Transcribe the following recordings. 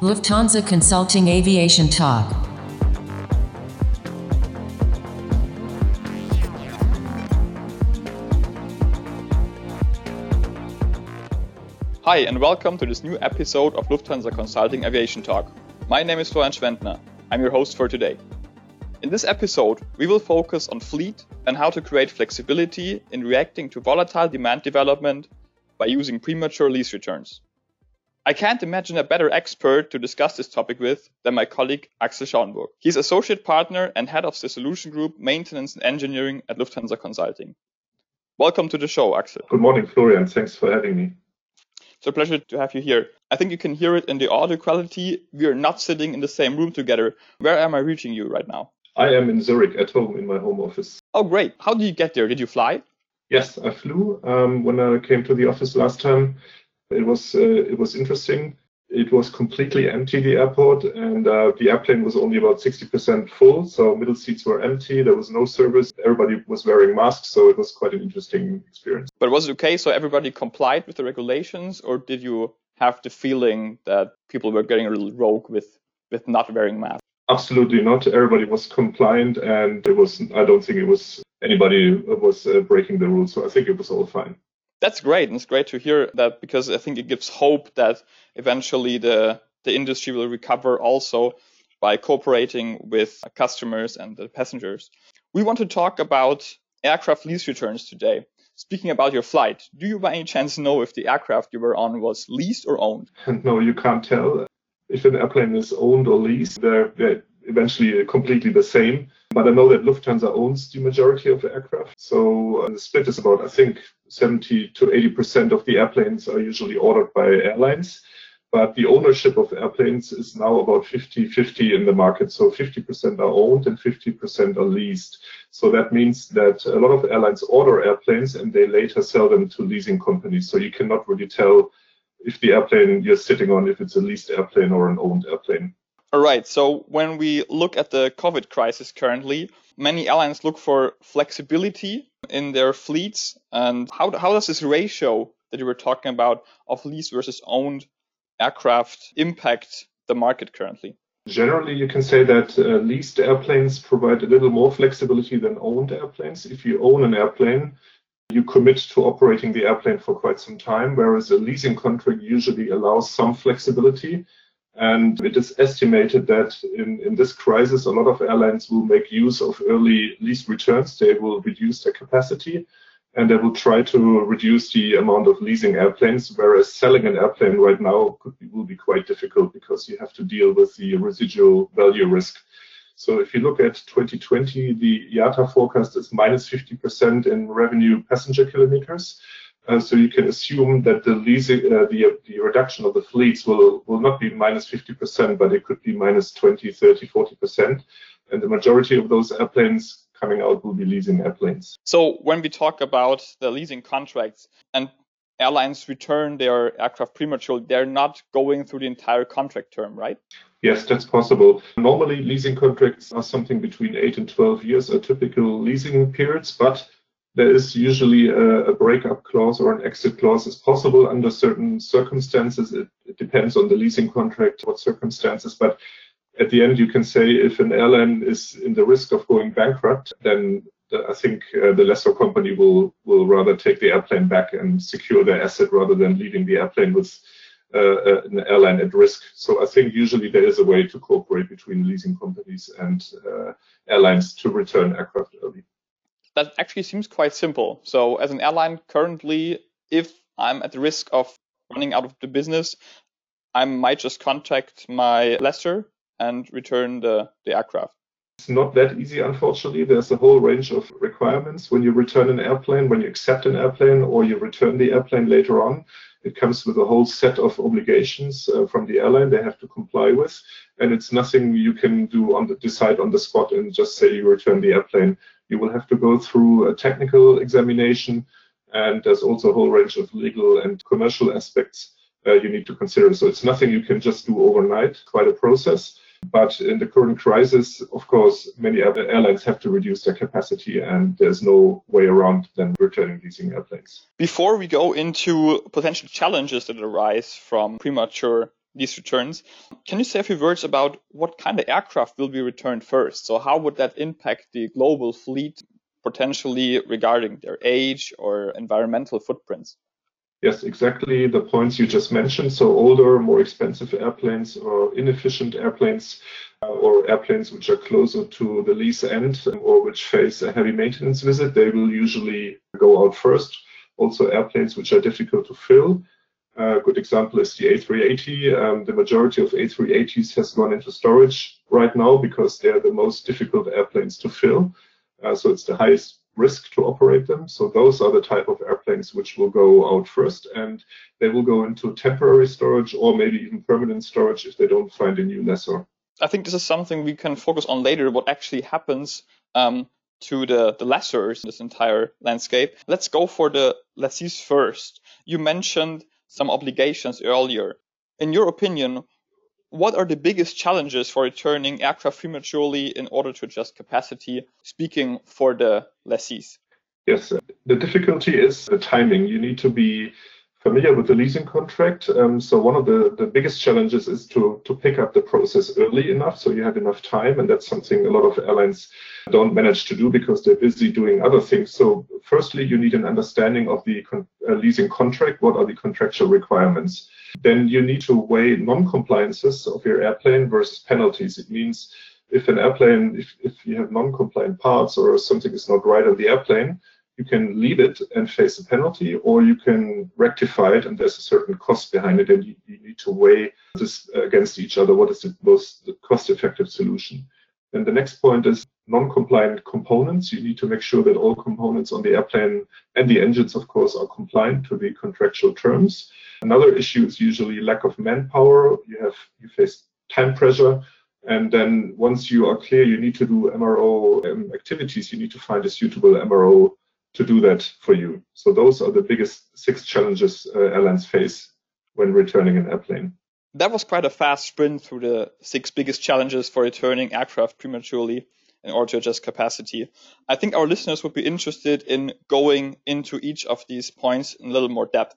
Lufthansa Consulting Aviation Talk. Hi, and welcome to this new episode of Lufthansa Consulting Aviation Talk. My name is Florian Schwendner. I'm your host for today. In this episode, we will focus on fleet and how to create flexibility in reacting to volatile demand development by using premature lease returns. I can't imagine a better expert to discuss this topic with than my colleague Axel Schauenburg. He's associate partner and head of the solution group maintenance and engineering at Lufthansa Consulting. Welcome to the show, Axel. Good morning, Florian. Thanks for having me. It's a pleasure to have you here. I think you can hear it in the audio quality. We are not sitting in the same room together. Where am I reaching you right now? I am in Zurich at home in my home office. Oh, great. How did you get there? Did you fly? Yes, I flew um, when I came to the office last time. It was uh, it was interesting. It was completely empty the airport, and uh, the airplane was only about 60% full. So middle seats were empty. There was no service. Everybody was wearing masks, so it was quite an interesting experience. But was it okay? So everybody complied with the regulations, or did you have the feeling that people were getting a little rogue with with not wearing masks? Absolutely not. Everybody was compliant, and it was. I don't think it was anybody was uh, breaking the rules. So I think it was all fine. That's great, and it's great to hear that because I think it gives hope that eventually the the industry will recover also by cooperating with customers and the passengers. We want to talk about aircraft lease returns today. Speaking about your flight, do you by any chance know if the aircraft you were on was leased or owned? No, you can't tell. If an airplane is owned or leased, they're, they're eventually completely the same. But I know that Lufthansa owns the majority of the aircraft. So uh, the split is about, I think, 70 to 80% of the airplanes are usually ordered by airlines. But the ownership of airplanes is now about 50 50 in the market. So 50% are owned and 50% are leased. So that means that a lot of airlines order airplanes and they later sell them to leasing companies. So you cannot really tell if the airplane you're sitting on, if it's a leased airplane or an owned airplane. All right. So when we look at the COVID crisis currently, many airlines look for flexibility in their fleets. And how, how does this ratio that you were talking about of leased versus owned aircraft impact the market currently? Generally, you can say that uh, leased airplanes provide a little more flexibility than owned airplanes. If you own an airplane, you commit to operating the airplane for quite some time, whereas a leasing contract usually allows some flexibility. And it is estimated that in, in this crisis, a lot of airlines will make use of early lease returns. They will reduce their capacity and they will try to reduce the amount of leasing airplanes, whereas selling an airplane right now be, will be quite difficult because you have to deal with the residual value risk. So if you look at 2020, the IATA forecast is minus 50% in revenue passenger kilometers. So you can assume that the leasing, uh, the, the reduction of the fleets will, will not be minus 50%, but it could be minus 20, 30, 40%. And the majority of those airplanes coming out will be leasing airplanes. So when we talk about the leasing contracts and airlines return their aircraft prematurely, they're not going through the entire contract term, right? Yes, that's possible. Normally, leasing contracts are something between 8 and 12 years, are typical leasing periods, but there is usually a, a, breakup clause or an exit clause is possible under certain circumstances. It, it, depends on the leasing contract, what circumstances, but at the end, you can say if an airline is in the risk of going bankrupt, then the, I think uh, the lessor company will will rather take the airplane back and secure their asset rather than leaving the airplane with uh, uh an airline at risk. So I think usually there is a way to cooperate between leasing companies and uh, airlines to return aircraft early that actually seems quite simple. So as an airline currently, if I'm at the risk of running out of the business, I might just contact my lessor and return the, the aircraft. It's not that easy, unfortunately. There's a whole range of requirements when you return an airplane, when you accept an airplane, or you return the airplane later on. It comes with a whole set of obligations uh, from the airline they have to comply with, and it's nothing you can do on the decide on the spot and just say you return the airplane. You will have to go through a technical examination, and there's also a whole range of legal and commercial aspects uh, you need to consider. So it's nothing you can just do overnight. Quite a process. But in the current crisis, of course, many other airlines have to reduce their capacity, and there's no way around than returning leasing airplanes. Before we go into potential challenges that arise from premature these returns. Can you say a few words about what kind of aircraft will be returned first? So how would that impact the global fleet potentially regarding their age or environmental footprints? Yes, exactly the points you just mentioned. So older, more expensive airplanes or inefficient airplanes uh, or airplanes which are closer to the lease end or which face a heavy maintenance visit, they will usually go out first. Also airplanes which are difficult to fill. A good example is the A380. Um, the majority of A380s has gone into storage right now because they're the most difficult airplanes to fill. Uh, so it's the highest risk to operate them. So those are the type of airplanes which will go out first and they will go into temporary storage or maybe even permanent storage if they don't find a new lessor. I think this is something we can focus on later, what actually happens um, to the, the lessors in this entire landscape. Let's go for the lessees first. You mentioned some obligations earlier. In your opinion, what are the biggest challenges for returning aircraft prematurely in order to adjust capacity, speaking for the lessees? Yes, the difficulty is the timing. You need to be familiar with the leasing contract. Um, so one of the, the biggest challenges is to, to pick up the process early enough so you have enough time. And that's something a lot of airlines don't manage to do because they're busy doing other things. So firstly, you need an understanding of the con- uh, leasing contract. What are the contractual requirements? Then you need to weigh non-compliances of your airplane versus penalties. It means if an airplane, if, if you have non-compliant parts or something is not right on the airplane, you can leave it and face a penalty, or you can rectify it, and there's a certain cost behind it, and you, you need to weigh this against each other. What is the most cost-effective solution? And the next point is non-compliant components. You need to make sure that all components on the airplane and the engines, of course, are compliant to the contractual terms. Another issue is usually lack of manpower. You have you face time pressure. And then once you are clear, you need to do MRO um, activities. You need to find a suitable MRO to do that for you. So those are the biggest six challenges uh, airlines face when returning an airplane. That was quite a fast sprint through the six biggest challenges for returning aircraft prematurely in order to adjust capacity. I think our listeners would be interested in going into each of these points in a little more depth.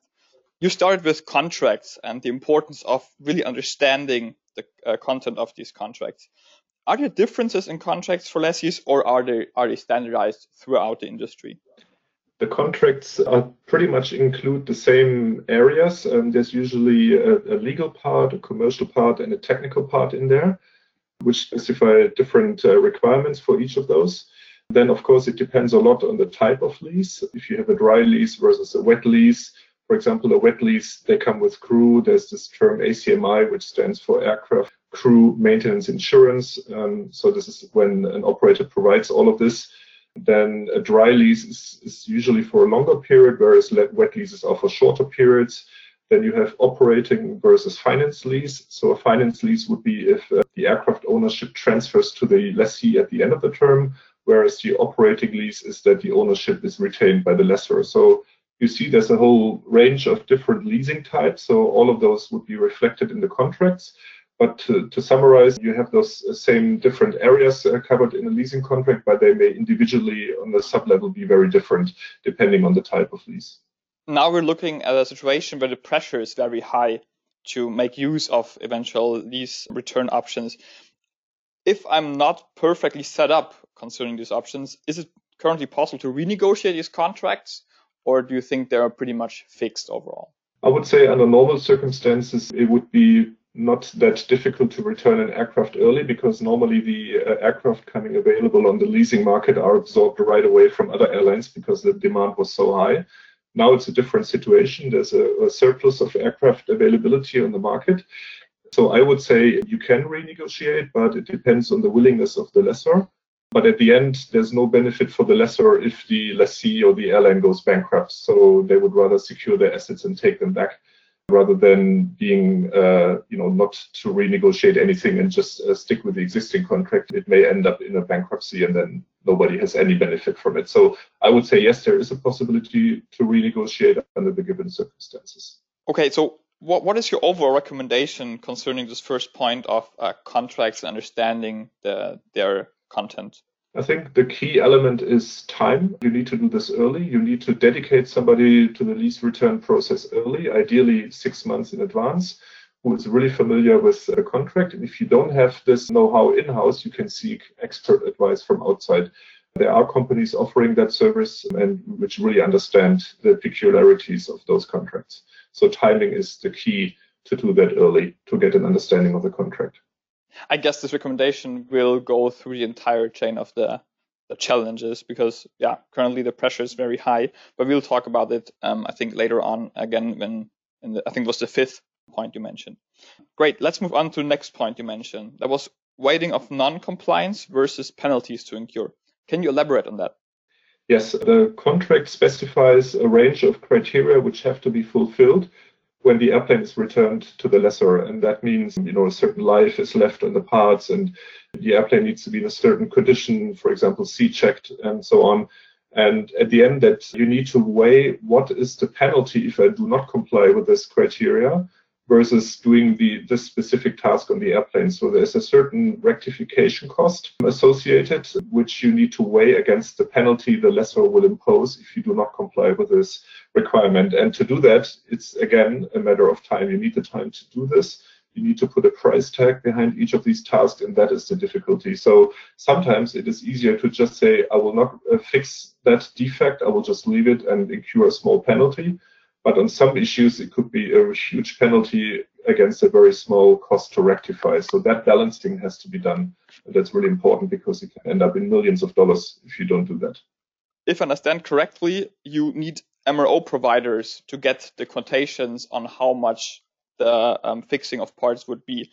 You started with contracts and the importance of really understanding the uh, content of these contracts. Are there differences in contracts for lessees or are they, are they standardized throughout the industry? the contracts are pretty much include the same areas. Um, there's usually a, a, legal part, a commercial part, and a technical part in there, which specify different uh, requirements for each of those. Then, of course, it depends a lot on the type of lease. If you have a dry lease versus a wet lease, for example, a wet lease, they come with crew. There's this term ACMI, which stands for Aircraft Crew Maintenance Insurance. Um, so this is when an operator provides all of this then a dry lease is, is usually for a longer period, whereas wet leases are for shorter periods. Then you have operating versus finance lease. So a finance lease would be if uh, the aircraft ownership transfers to the lessee at the end of the term, whereas the operating lease is that the ownership is retained by the lessor. So you see there's a whole range of different leasing types. So all of those would be reflected in the contracts. But to, to, summarize, you have those same different areas uh, covered in a leasing contract, but they may individually on the sub level be very different depending on the type of lease. Now we're looking at a situation where the pressure is very high to make use of eventual lease return options. If I'm not perfectly set up concerning these options, is it currently possible to renegotiate these contracts, or do you think they are pretty much fixed overall? I would say under normal circumstances, it would be not that difficult to return an aircraft early because normally the uh, aircraft coming available on the leasing market are absorbed right away from other airlines because the demand was so high. Now it's a different situation. There's a, a surplus of aircraft availability on the market. So I would say you can renegotiate, but it depends on the willingness of the lessor. But at the end, there's no benefit for the lessor if the lessee or the airline goes bankrupt. So they would rather secure their assets and take them back rather than being, uh, you know, not to renegotiate anything and just uh, stick with the existing contract. It may end up in a bankruptcy and then nobody has any benefit from it. So I would say, yes, there is a possibility to renegotiate under the given circumstances. Okay, so what, what is your overall recommendation concerning this first point of uh, contracts and understanding the, their content? I think the key element is time. You need to do this early. You need to dedicate somebody to the lease return process early, ideally six months in advance, who is really familiar with the contract. And if you don't have this know-how in-house, you can seek expert advice from outside. There are companies offering that service and which really understand the peculiarities of those contracts. So timing is the key to do that early to get an understanding of the contract. I guess this recommendation will go through the entire chain of the the challenges because yeah currently the pressure is very high but we'll talk about it um, i think later on again when the, i think it was the fifth point you mentioned. Great let's move on to the next point you mentioned. That was weighting of non-compliance versus penalties to incur. Can you elaborate on that? Yes the contract specifies a range of criteria which have to be fulfilled when the airplane is returned to the lessor. And that means, you know, a certain life is left on the parts and the airplane needs to be in a certain condition, for example, C checked and so on. And at the end that you need to weigh what is the penalty if I do not comply with this criteria versus doing the this specific task on the airplane. So there's a certain rectification cost associated, which you need to weigh against the penalty the lessor will impose if you do not comply with this requirement. And to do that, it's again a matter of time. You need the time to do this. You need to put a price tag behind each of these tasks, and that is the difficulty. So sometimes it is easier to just say, I will not uh, fix that defect. I will just leave it and incur a small penalty but on some issues, it could be a huge penalty against a very small cost to rectify. So that balancing has to be done. And that's really important because it can end up in millions of dollars if you don't do that. If I understand correctly, you need MRO providers to get the quotations on how much the um, fixing of parts would be.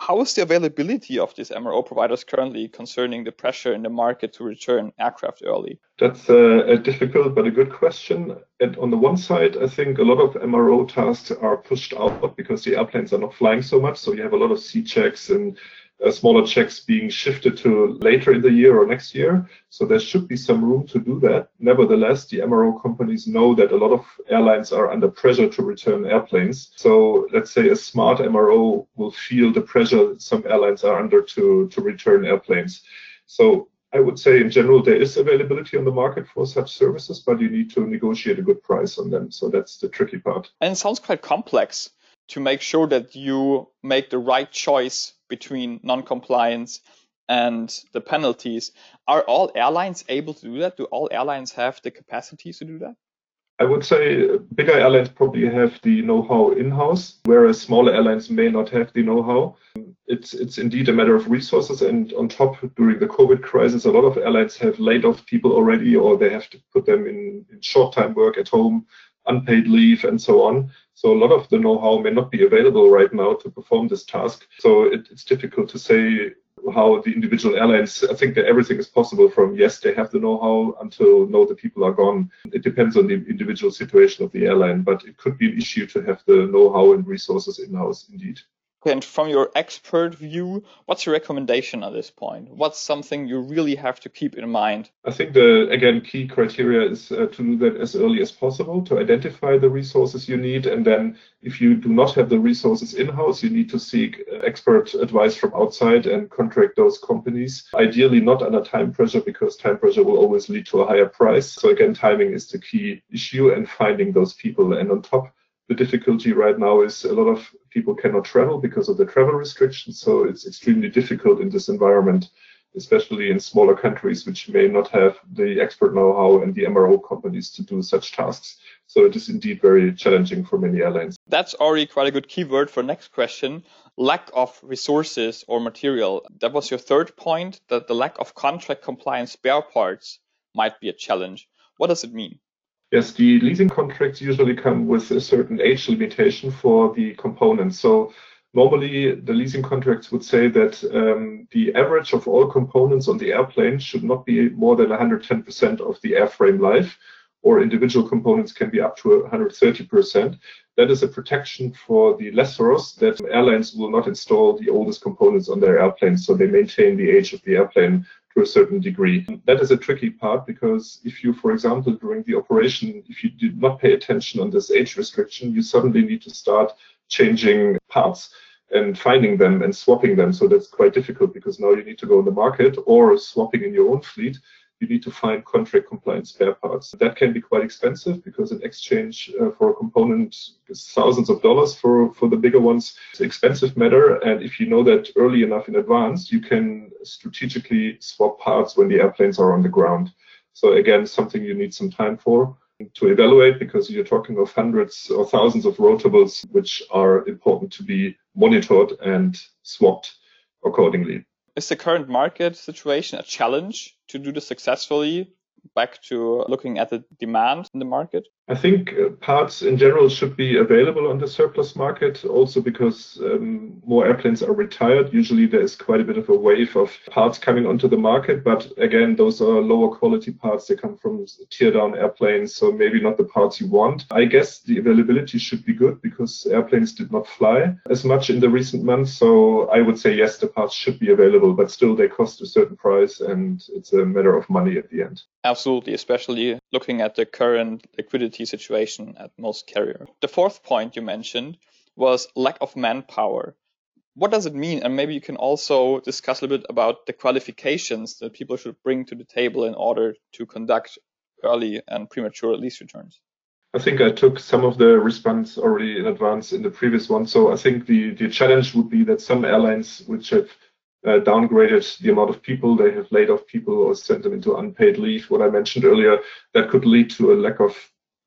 How is the availability of these MRO providers currently concerning the pressure in the market to return aircraft early? That's a, a, difficult but a good question. And on the one side, I think a lot of MRO tasks are pushed out because the airplanes are not flying so much. So you have a lot of C checks and Uh, smaller checks being shifted to later in the year or next year. So there should be some room to do that. Nevertheless, the MRO companies know that a lot of airlines are under pressure to return airplanes. So let's say a smart MRO will feel the pressure some airlines are under to, to return airplanes. So I would say in general there is availability on the market for such services, but you need to negotiate a good price on them. So that's the tricky part. And it sounds quite complex to make sure that you make the right choice between non-compliance and the penalties. Are all airlines able to do that? Do all airlines have the capacity to do that? I would say bigger airlines probably have the know-how in-house, whereas smaller airlines may not have the know-how. It's it's indeed a matter of resources, and on top, during the COVID crisis, a lot of airlines have laid off people already, or they have to put them in, in short-time work at home, unpaid leave, and so on. So a lot of the know-how may not be available right now to perform this task. So it, it's difficult to say how the individual airlines, I think that everything is possible from yes, they have the know-how until no, the people are gone. It depends on the individual situation of the airline, but it could be an issue to have the know-how and resources in-house indeed. And from your expert view, what's your recommendation at this point? What's something you really have to keep in mind? I think the again key criteria is uh, to do that as early as possible to identify the resources you need, and then if you do not have the resources in-house, you need to seek uh, expert advice from outside and contract those companies. Ideally, not under time pressure because time pressure will always lead to a higher price. So again, timing is the key issue and finding those people. And on top, the difficulty right now is a lot of people cannot travel because of the travel restrictions. So it's extremely difficult in this environment, especially in smaller countries which may not have the expert know-how and the MRO companies to do such tasks. So it is indeed very challenging for many airlines. That's already quite a good keyword for next question. Lack of resources or material. That was your third point, that the lack of contract compliance spare parts might be a challenge. What does it mean? Yes, the leasing contracts usually come with a certain age limitation for the components. So normally the leasing contracts would say that um, the average of all components on the airplane should not be more than 110% of the airframe life, or individual components can be up to 130%. That is a protection for the lessors that airlines will not install the oldest components on their airplanes, so they maintain the age of the airplane to a certain degree. That is a tricky part because if you, for example, during the operation, if you did not pay attention on this age restriction, you suddenly need to start changing parts and finding them and swapping them. So that's quite difficult because now you need to go in the market or swapping in your own fleet. You need to find contract compliant spare parts. That can be quite expensive because an exchange uh, for a component is thousands of dollars for, for the bigger ones. It's an expensive matter. And if you know that early enough in advance, you can strategically swap parts when the airplanes are on the ground. So again, something you need some time for to evaluate because you're talking of hundreds or thousands of rotables, which are important to be monitored and swapped accordingly. Is the current market situation a challenge to do this successfully? Back to looking at the demand in the market? I think uh, parts in general should be available on the surplus market also because um, more airplanes are retired. Usually there is quite a bit of a wave of parts coming onto the market, but again, those are lower quality parts. They come from tear down airplanes, so maybe not the parts you want. I guess the availability should be good because airplanes did not fly as much in the recent months. So I would say yes, the parts should be available, but still they cost a certain price and it's a matter of money at the end. Absolutely, especially looking at the current liquidity situation at most carriers. The fourth point you mentioned was lack of manpower. What does it mean? And maybe you can also discuss a little bit about the qualifications that people should bring to the table in order to conduct early and premature lease returns. I think I took some of the response already in advance in the previous one. So I think the, the challenge would be that some airlines which have uh, downgraded the amount of people, they have laid off people or sent them into unpaid leave, what I mentioned earlier, that could lead to a lack of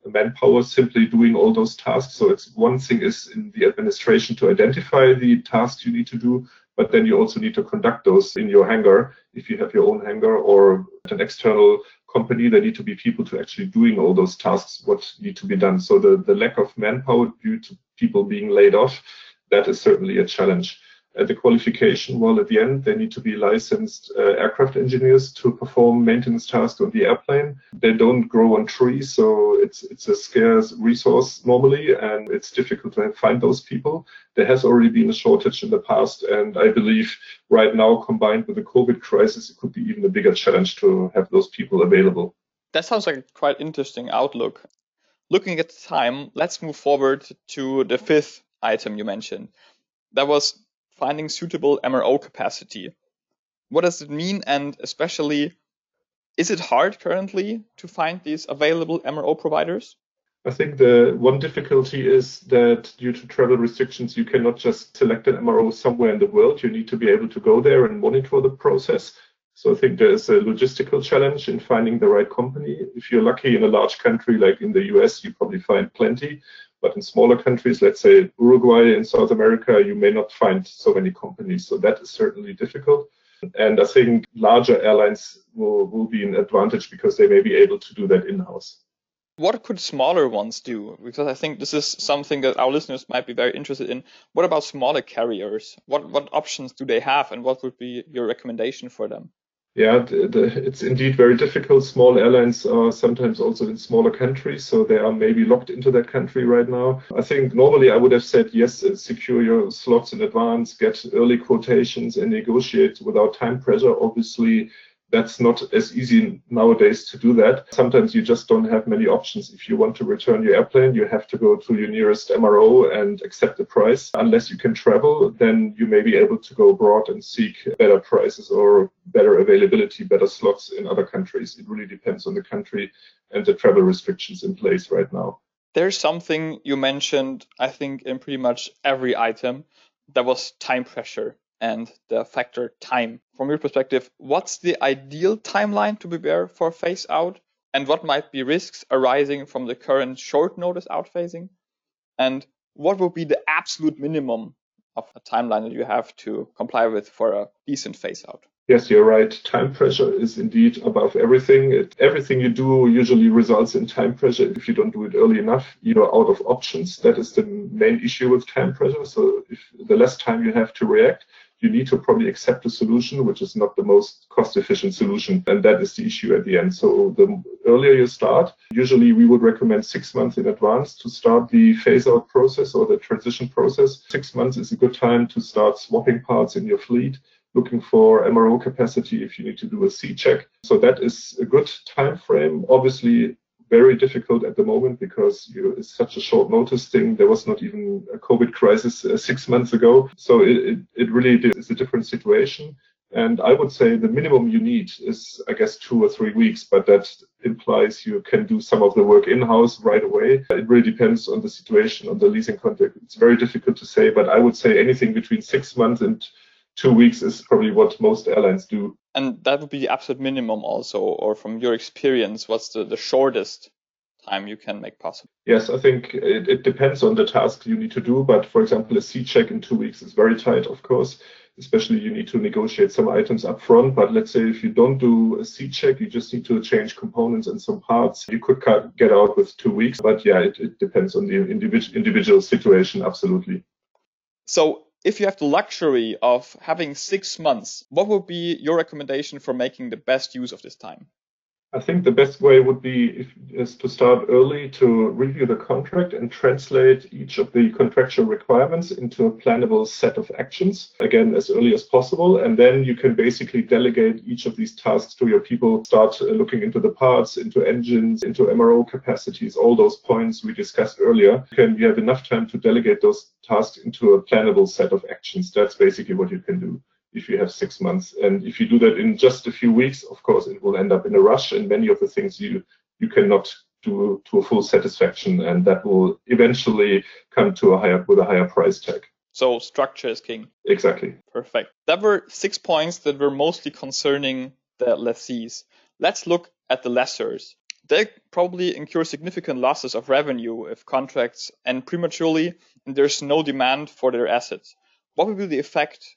manpower simply doing all those tasks. So it's one thing is in the administration to identify the tasks you need to do, but then you also need to conduct those in your hangar. If you have your own hangar or an external company, there need to be people to actually doing all those tasks, what need to be done. So the, the lack of manpower due to people being laid off, that is certainly a challenge at the qualification, well, at the end, they need to be licensed uh, aircraft engineers to perform maintenance tasks on the airplane. They don't grow on trees, so it's it's a scarce resource normally, and it's difficult to find those people. There has already been a shortage in the past, and I believe right now, combined with the COVID crisis, it could be even a bigger challenge to have those people available. That sounds like a quite interesting outlook. Looking at the time, let's move forward to the fifth item you mentioned. That was finding suitable MRO capacity. What does it mean? And especially, is it hard currently to find these available MRO providers? I think the one difficulty is that due to travel restrictions, you cannot just select an MRO somewhere in the world. You need to be able to go there and monitor the process. So I think there's a logistical challenge in finding the right company. If you're lucky in a large country like in the US, you probably find plenty. But in smaller countries, let's say Uruguay in South America, you may not find so many companies. So that is certainly difficult. And I think larger airlines will, will be an advantage because they may be able to do that in house. What could smaller ones do? Because I think this is something that our listeners might be very interested in. What about smaller carriers? What what options do they have, and what would be your recommendation for them? Yeah, the, the, it's indeed very difficult. Small airlines are sometimes also in smaller countries, so they are maybe locked into that country right now. I think normally I would have said yes, uh, secure your slots in advance, get early quotations, and negotiate without time pressure. Obviously, that's not as easy nowadays to do that. Sometimes you just don't have many options. If you want to return your airplane, you have to go to your nearest MRO and accept the price. Unless you can travel, then you may be able to go abroad and seek better prices or better availability, better slots in other countries. It really depends on the country and the travel restrictions in place right now. There's something you mentioned, I think, in pretty much every item that was time pressure and the factor time. From your perspective, what's the ideal timeline to prepare for phase out? And what might be risks arising from the current short notice outphasing? And what would be the absolute minimum of a timeline that you have to comply with for a decent phase out? Yes, you're right. Time pressure is indeed above everything. It, everything you do usually results in time pressure. If you don't do it early enough, you're out of options. That is the main issue with time pressure. So if the less time you have to react, you need to probably accept a solution which is not the most cost efficient solution. And that is the issue at the end. So the earlier you start, usually we would recommend six months in advance to start the phase out process or the transition process. Six months is a good time to start swapping parts in your fleet looking for MRO capacity if you need to do a C check. So that is a good time frame. Obviously, very difficult at the moment because you know, it's such a short notice thing. There was not even a COVID crisis uh, six months ago. So it, it, it really is a different situation. And I would say the minimum you need is, I guess, two or three weeks, but that implies you can do some of the work in-house right away. It really depends on the situation, on the leasing contract. It's very difficult to say, but I would say anything between six months and two weeks is probably what most airlines do. And that would be the absolute minimum also, or from your experience, what's the, the shortest time you can make possible? Yes, I think it, it depends on the task you need to do. But for example, a a C check in two weeks is very tight, of course. Especially you need to negotiate some items up front. But let's say if you don't do a a C check, you just need to change components and some parts. You could get out with two weeks. But yeah, it, it depends on the individual individual situation. Absolutely. So if you have the luxury of having six months, what would be your recommendation for making the best use of this time? I think the best way would be if, is to start early to review the contract and translate each of the contractual requirements into a plannable set of actions, again, as early as possible. And then you can basically delegate each of these tasks to your people, start uh, looking into the parts, into engines, into MRO capacities, all those points we discussed earlier. You, can, you have enough time to delegate those tasks into a plannable set of actions. That's basically what you can do if you have six months. And if you do that in just a few weeks, of course, it will end up in a rush. And many of the things you you cannot do to a full satisfaction, and that will eventually come to a higher with a higher price tag. So structure is king. Exactly. Perfect. That were six points that were mostly concerning the lessees. Let's look at the lessors. They probably incur significant losses of revenue if contracts end prematurely and there's no demand for their assets. What will be the effect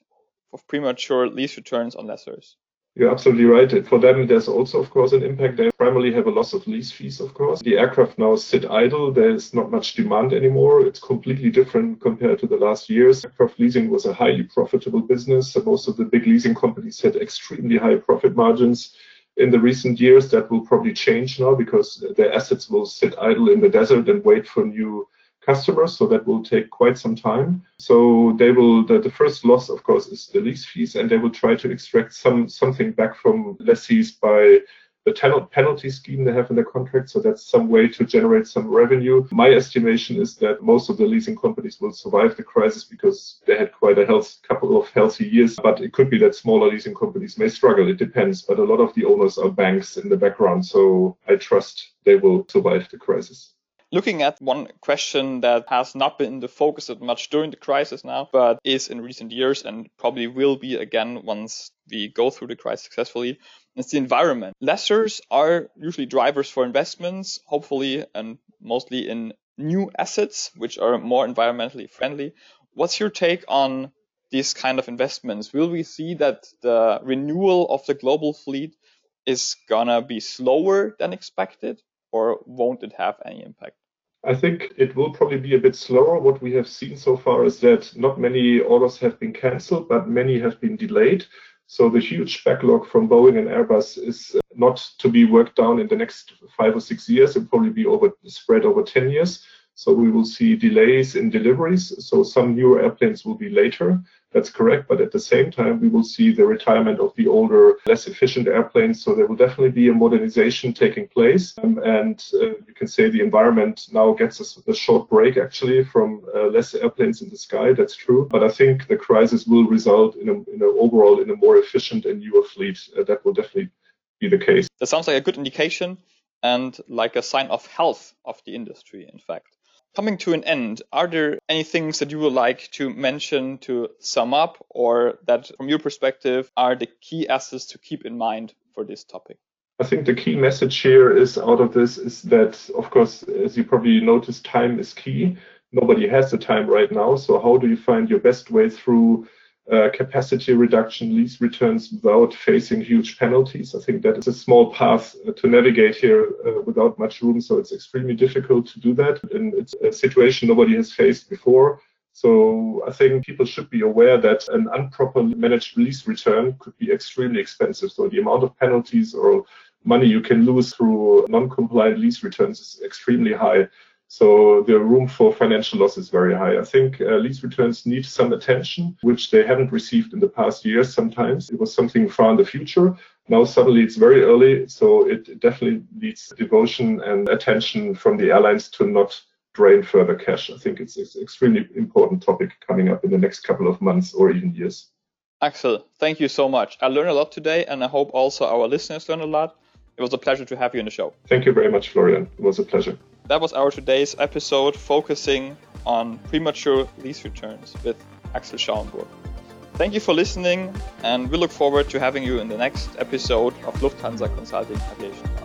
of premature lease returns on lessors. You're absolutely right. For them, there's also, of course, an impact. They primarily have a loss of lease fees, of course. The aircraft now sit idle. There's not much demand anymore. It's completely different compared to the last years. Aircraft leasing was a highly profitable business. Most of the big leasing companies had extremely high profit margins in the recent years. That will probably change now because their assets will sit idle in the desert and wait for new customers, so that will take quite some time. So they will the, the first loss, of course, is the lease fees, and they will try to extract some something back from lessees by the penalty scheme they have in their contract. So that's some way to generate some revenue. My estimation is that most of the leasing companies will survive the crisis because they had quite a health, couple of healthy years. But it could be that smaller leasing companies may struggle. It depends. But a lot of the owners are banks in the background. So I trust they will survive the crisis. Looking at one question that has not been in the focus that much during the crisis now, but is in recent years and probably will be again once we go through the crisis successfully, is the environment. Lessors are usually drivers for investments, hopefully and mostly in new assets, which are more environmentally friendly. What's your take on these kind of investments? Will we see that the renewal of the global fleet is gonna be slower than expected? or won't it have any impact? I think it will probably be a bit slower. What we have seen so far is that not many orders have been cancelled, but many have been delayed. So the huge backlog from Boeing and Airbus is not to be worked down in the next five or six years. It'll probably be over spread over 10 years. So we will see delays in deliveries. So some newer airplanes will be later. That's correct. But at the same time, we will see the retirement of the older, less efficient airplanes. So there will definitely be a modernization taking place. Um, and uh, you can say the environment now gets a, a short break actually from uh, less airplanes in the sky. That's true. But I think the crisis will result in, a, in a overall in a more efficient and newer fleet. Uh, that will definitely be the case. That sounds like a good indication and like a sign of health of the industry, in fact. Coming to an end, are there any things that you would like to mention to sum up, or that from your perspective are the key assets to keep in mind for this topic? I think the key message here is out of this is that, of course, as you probably noticed, time is key. Nobody has the time right now. So, how do you find your best way through uh, capacity reduction, lease returns without facing huge penalties. I think that is a small path uh, to navigate here uh, without much room. So it's extremely difficult to do that. And it's a situation nobody has faced before. So I think people should be aware that an improperly managed lease return could be extremely expensive. So the amount of penalties or money you can lose through non-compliant lease returns is extremely high. So the room for financial loss is very high. I think uh, lease returns need some attention, which they haven't received in the past years. Sometimes it was something far in the future. Now suddenly it's very early, so it definitely needs devotion and attention from the airlines to not drain further cash. I think it's, it's an extremely important topic coming up in the next couple of months or even years. Axel, thank you so much. I learned a lot today, and I hope also our listeners learned a lot. It was a pleasure to have you on the show. Thank you very much, Florian. It was a pleasure. That was our today's episode focusing on premature lease returns with Axel Schauenburg. Thank you for listening, and we look forward to having you in the next episode of Lufthansa Consulting Aviation.